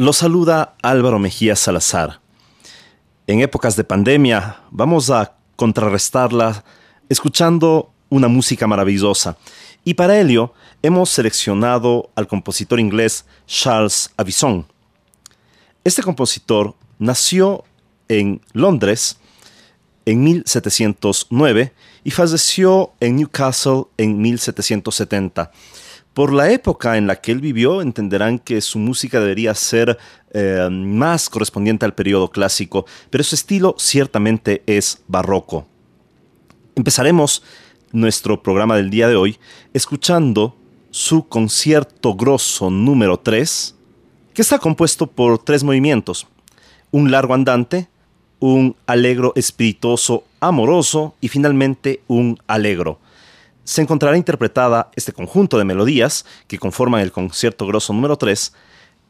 Los saluda Álvaro Mejía Salazar. En épocas de pandemia vamos a contrarrestarla escuchando una música maravillosa. Y para ello hemos seleccionado al compositor inglés Charles Avison. Este compositor nació en Londres en 1709 y falleció en Newcastle en 1770 por la época en la que él vivió, entenderán que su música debería ser eh, más correspondiente al periodo clásico, pero su estilo ciertamente es barroco. Empezaremos nuestro programa del día de hoy escuchando su concierto grosso número 3, que está compuesto por tres movimientos, un largo andante, un alegro espirituoso amoroso y finalmente un alegro se encontrará interpretada este conjunto de melodías que conforman el concierto grosso número 3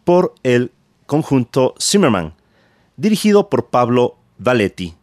por el conjunto Zimmerman, dirigido por Pablo Valetti.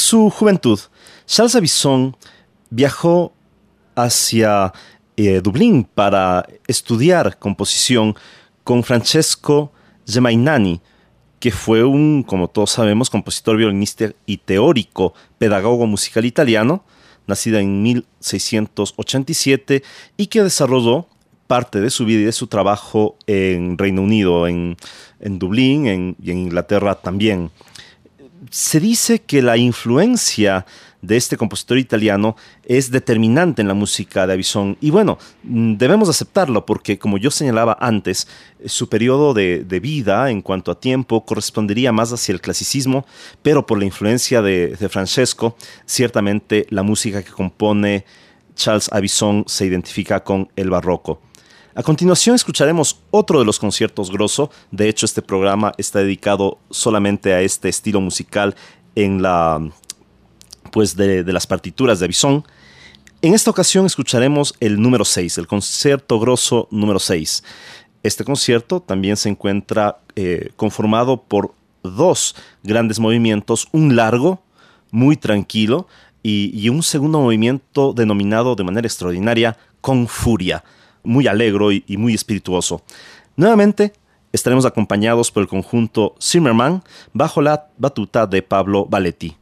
Su juventud, Charles Avison viajó hacia eh, Dublín para estudiar composición con Francesco Gemainani, que fue un, como todos sabemos, compositor, violinista y teórico, pedagogo musical italiano, nacida en 1687 y que desarrolló parte de su vida y de su trabajo en Reino Unido, en, Dublín y en Inglaterra también. Se dice que la influencia de este compositor italiano es determinante en la música de Avison. Y bueno, mm, debemos aceptarlo porque, como yo señalaba antes, su periodo de, vida en cuanto a tiempo correspondería más hacia el clasicismo, pero por la influencia de, Francesco, ciertamente la música que compone Charles Avison se identifica con el barroco. A continuación escucharemos otro de los conciertos grosso. De hecho, este programa está dedicado solamente a este estilo musical en la pues de, las partituras de Avison. En esta ocasión escucharemos el número 6, el concierto grosso número 6. Este concierto también se encuentra eh, conformado por dos grandes movimientos, un largo, muy tranquilo, y, un segundo movimiento denominado de manera extraordinaria con furia, muy alegro y, y muy espirituoso. Nuevamente estaremos acompañados por el conjunto Zimmerman bajo la batuta de Pablo Valetti.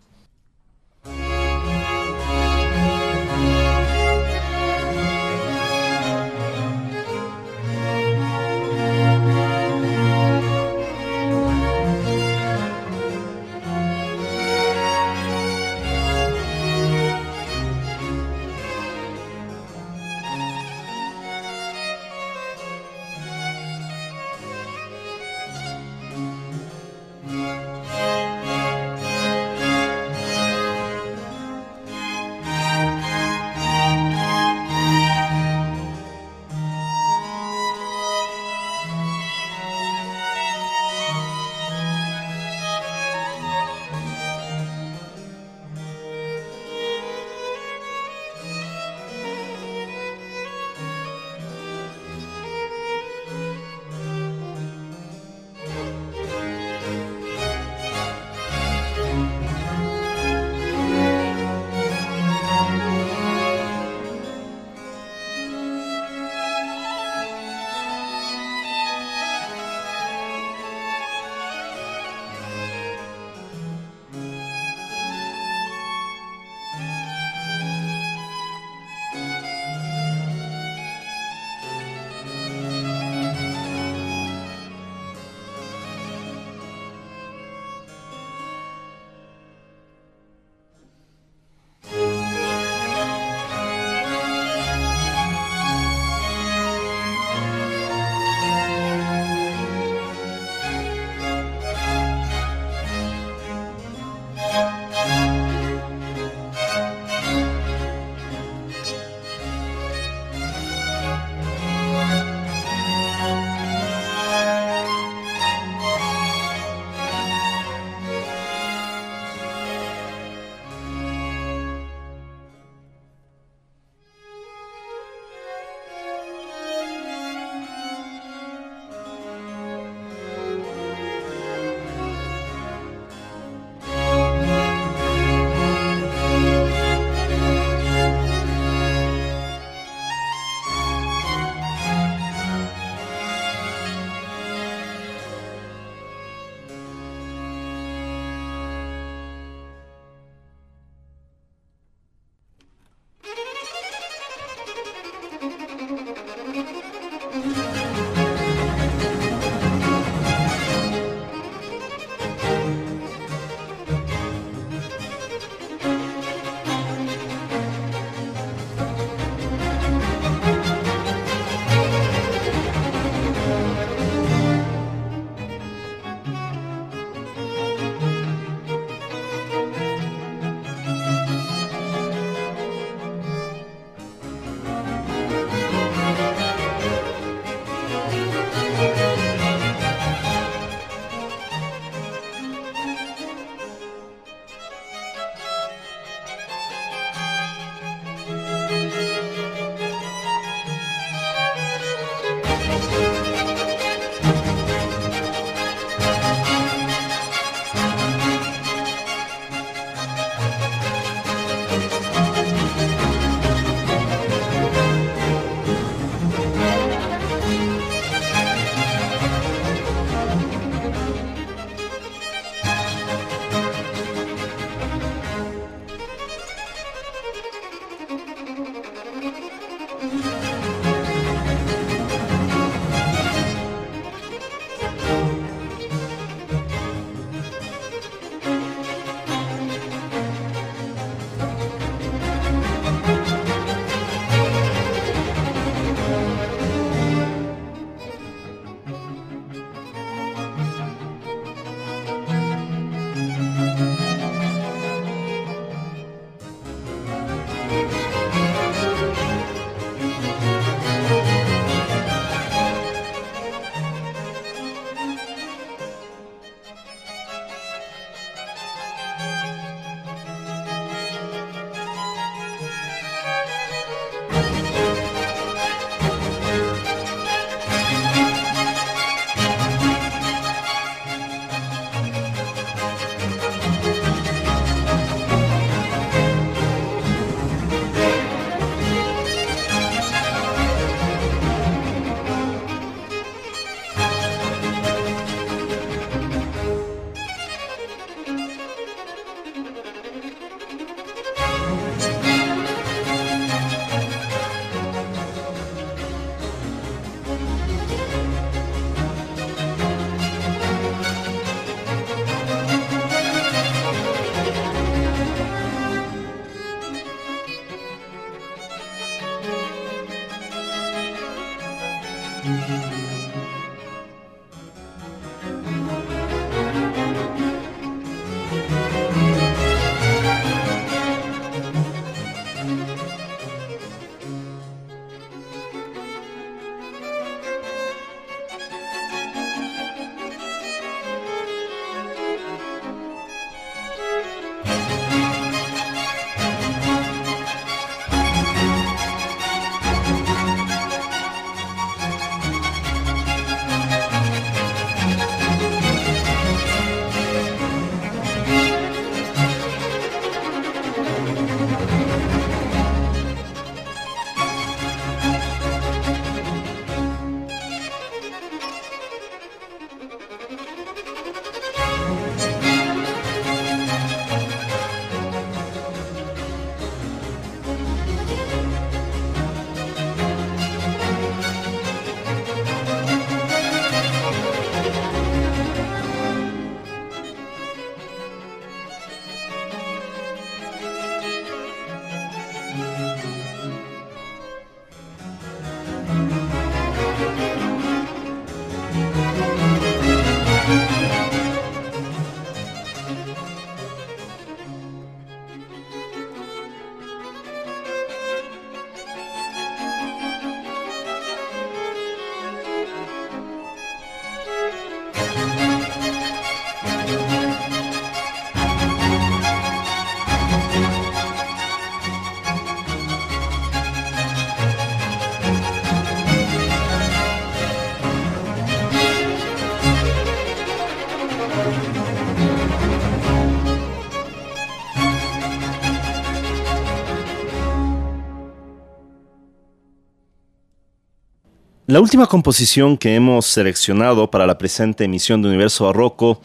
La última composición que hemos seleccionado para la presente emisión de Universo Barroco,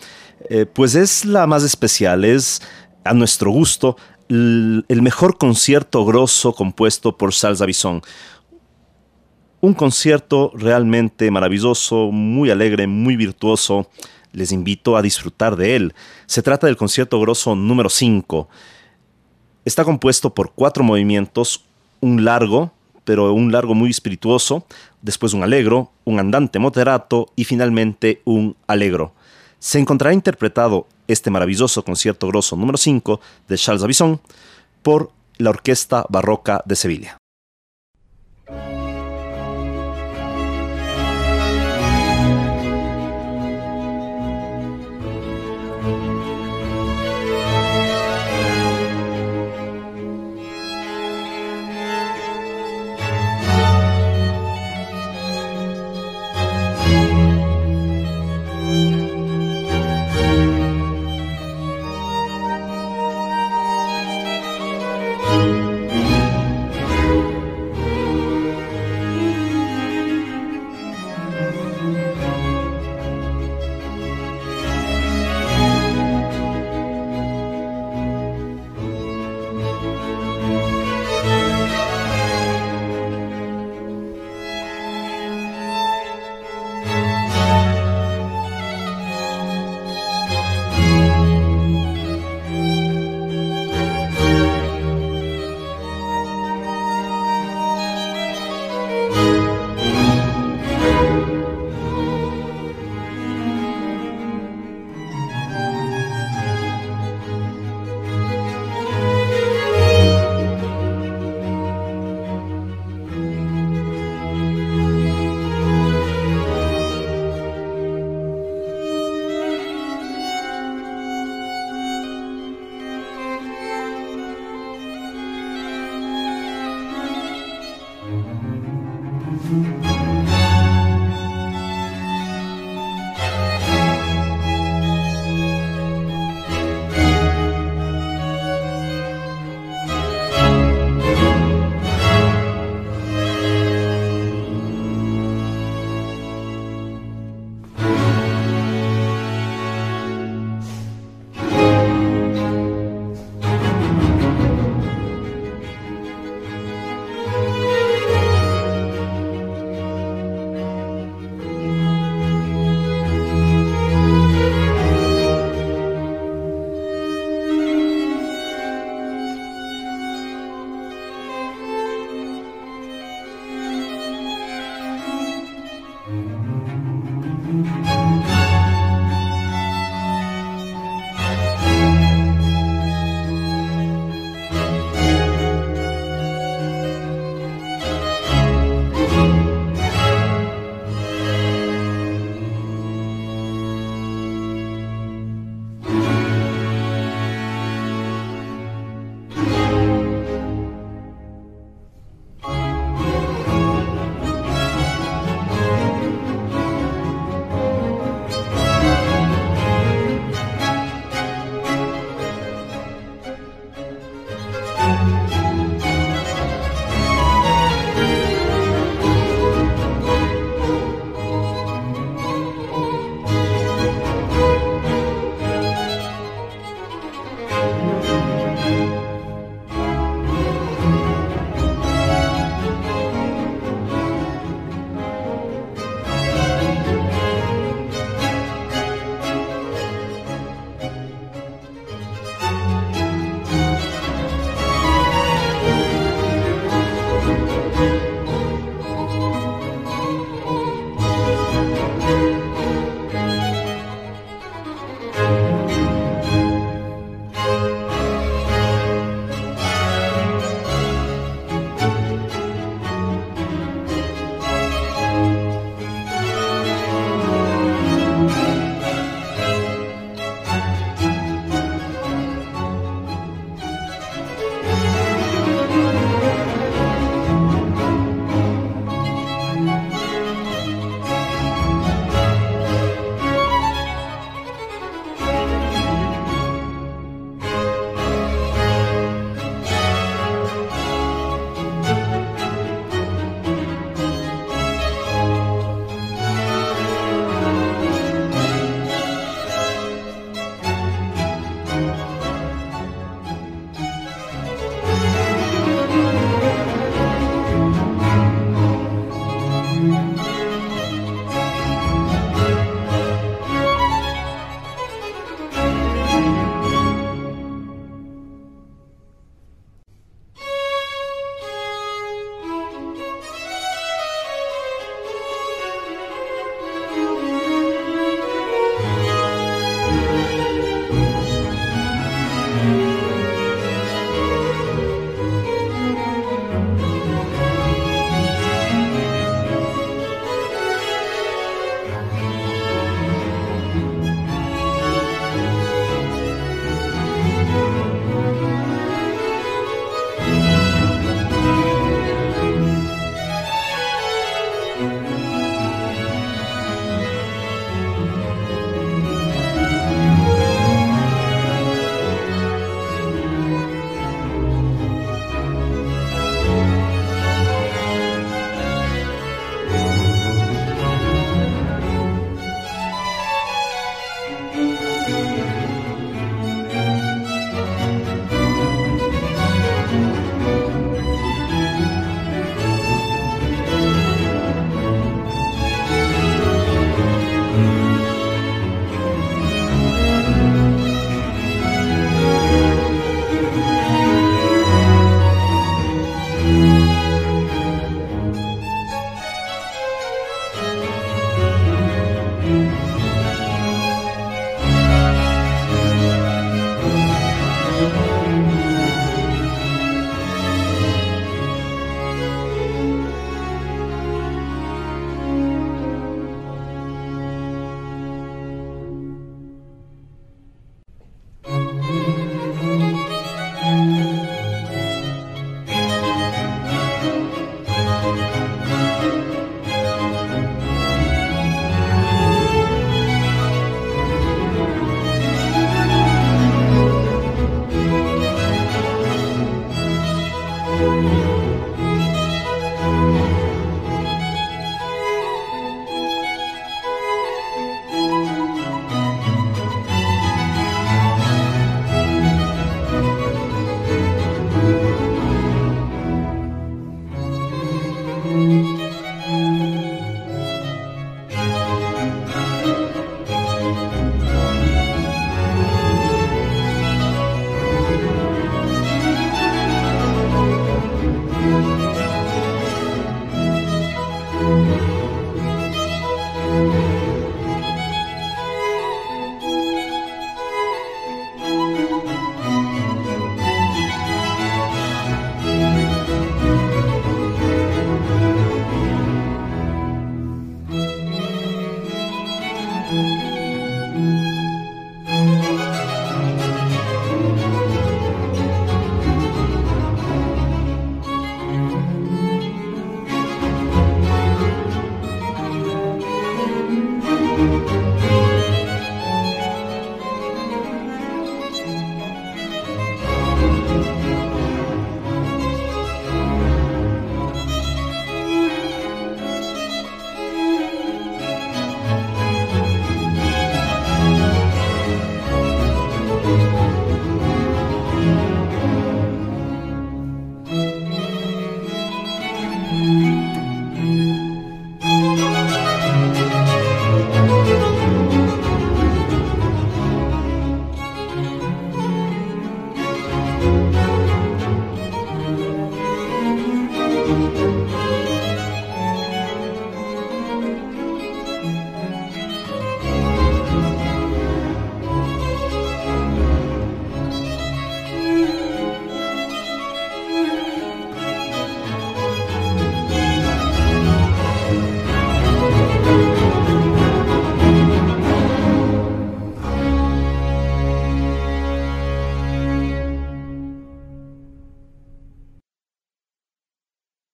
eh, pues es la más especial, es a nuestro gusto el mejor concierto grosso compuesto por Charles Davison. Un concierto realmente maravilloso, muy alegre, muy virtuoso. Les invito a disfrutar de él. Se trata del concierto grosso número 5. Está compuesto por cuatro movimientos, un largo, pero un largo muy espirituoso, después un alegro, un andante moderato y finalmente un alegro. Se encontrará interpretado este maravilloso concierto grosso número 5 de Charles Davison por la Orquesta Barroca de Sevilla.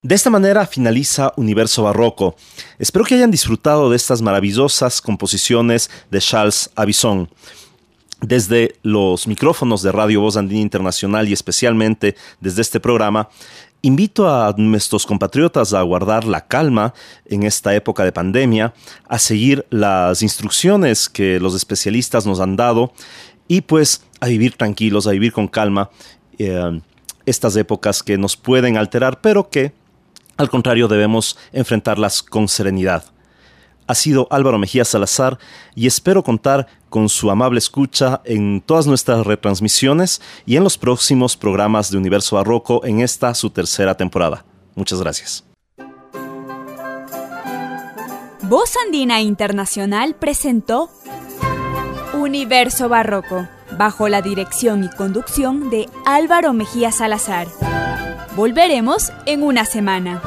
De esta manera finaliza Universo Barroco. Espero que hayan disfrutado de estas maravillosas composiciones de Charles Avison. Desde los micrófonos de Radio Voz Andina Internacional y especialmente desde este programa, invito a nuestros compatriotas a guardar la calma en esta época de pandemia, a seguir las instrucciones que los especialistas nos han dado y pues a vivir tranquilos, a vivir con calma eh, estas épocas que nos pueden alterar, pero que al contrario, debemos enfrentarlas con serenidad. Ha sido Álvaro Mejía Salazar y espero contar con su amable escucha en todas nuestras retransmisiones y en los próximos programas de Universo Barroco en esta su tercera temporada. Muchas gracias. Voz Andina Internacional presentó Universo Barroco, bajo la dirección y conducción de Álvaro Mejía Salazar. Volveremos en una semana.